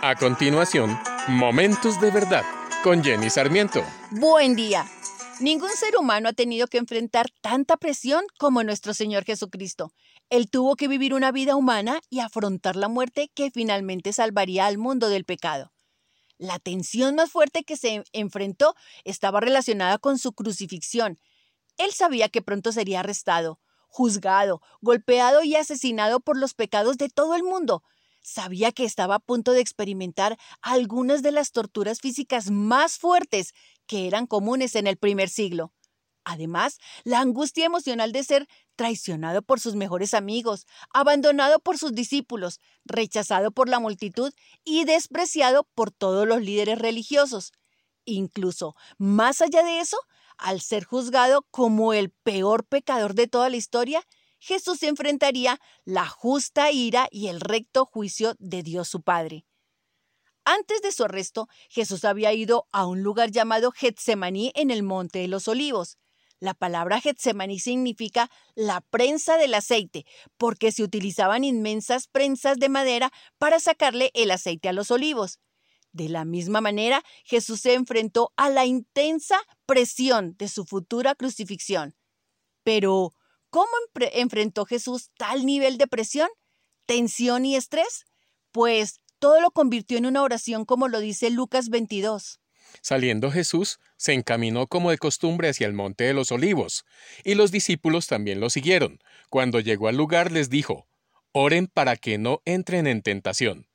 A continuación, Momentos de Verdad con Jenny Sarmiento. Buen día. Ningún ser humano ha tenido que enfrentar tanta presión como nuestro Señor Jesucristo. Él tuvo que vivir una vida humana y afrontar la muerte que finalmente salvaría al mundo del pecado. La tensión más fuerte que se enfrentó estaba relacionada con su crucifixión. Él sabía que pronto sería arrestado, juzgado, golpeado y asesinado por los pecados de todo el mundo, sabía que estaba a punto de experimentar algunas de las torturas físicas más fuertes que eran comunes en el primer siglo. Además, la angustia emocional de ser traicionado por sus mejores amigos, abandonado por sus discípulos, rechazado por la multitud y despreciado por todos los líderes religiosos. Incluso, más allá de eso, al ser juzgado como el peor pecador de toda la historia, Jesús enfrentaría la justa ira y el recto juicio de Dios su Padre. Antes de su arresto, Jesús había ido a un lugar llamado Getsemaní en el Monte de los Olivos. La palabra Getsemaní significa la prensa del aceite, porque se utilizaban inmensas prensas de madera para sacarle el aceite a los olivos. De la misma manera, Jesús se enfrentó a la intensa presión de su futura crucifixión. Pero, ¿Cómo enfrentó Jesús tal nivel de presión, tensión y estrés? Pues todo lo convirtió en una oración como lo dice Lucas 22. Saliendo Jesús, se encaminó como de costumbre hacia el monte de los olivos, y los discípulos también lo siguieron. Cuando llegó al lugar les dijo, Oren para que no entren en tentación.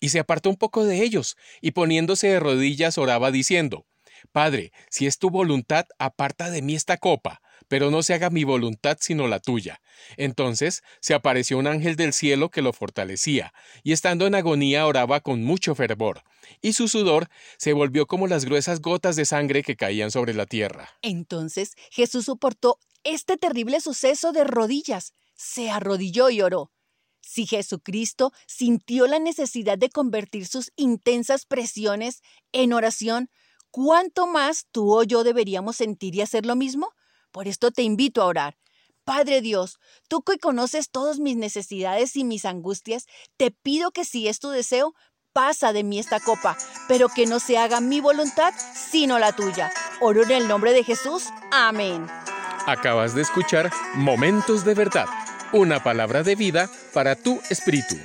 Y se apartó un poco de ellos, y poniéndose de rodillas oraba diciendo, Padre, si es tu voluntad, aparta de mí esta copa, pero no se haga mi voluntad sino la tuya. Entonces se apareció un ángel del cielo que lo fortalecía, y estando en agonía oraba con mucho fervor, y su sudor se volvió como las gruesas gotas de sangre que caían sobre la tierra. Entonces Jesús soportó este terrible suceso de rodillas, se arrodilló y oró. Si Jesucristo sintió la necesidad de convertir sus intensas presiones en oración, ¿cuánto más tú o yo deberíamos sentir y hacer lo mismo? Por esto te invito a orar. Padre Dios, tú que conoces todas mis necesidades y mis angustias, te pido que si es tu deseo, pasa de mí esta copa, pero que no se haga mi voluntad, sino la tuya. Oro en el nombre de Jesús. Amén. Acabas de escuchar Momentos de Verdad, una palabra de vida para tu espíritu.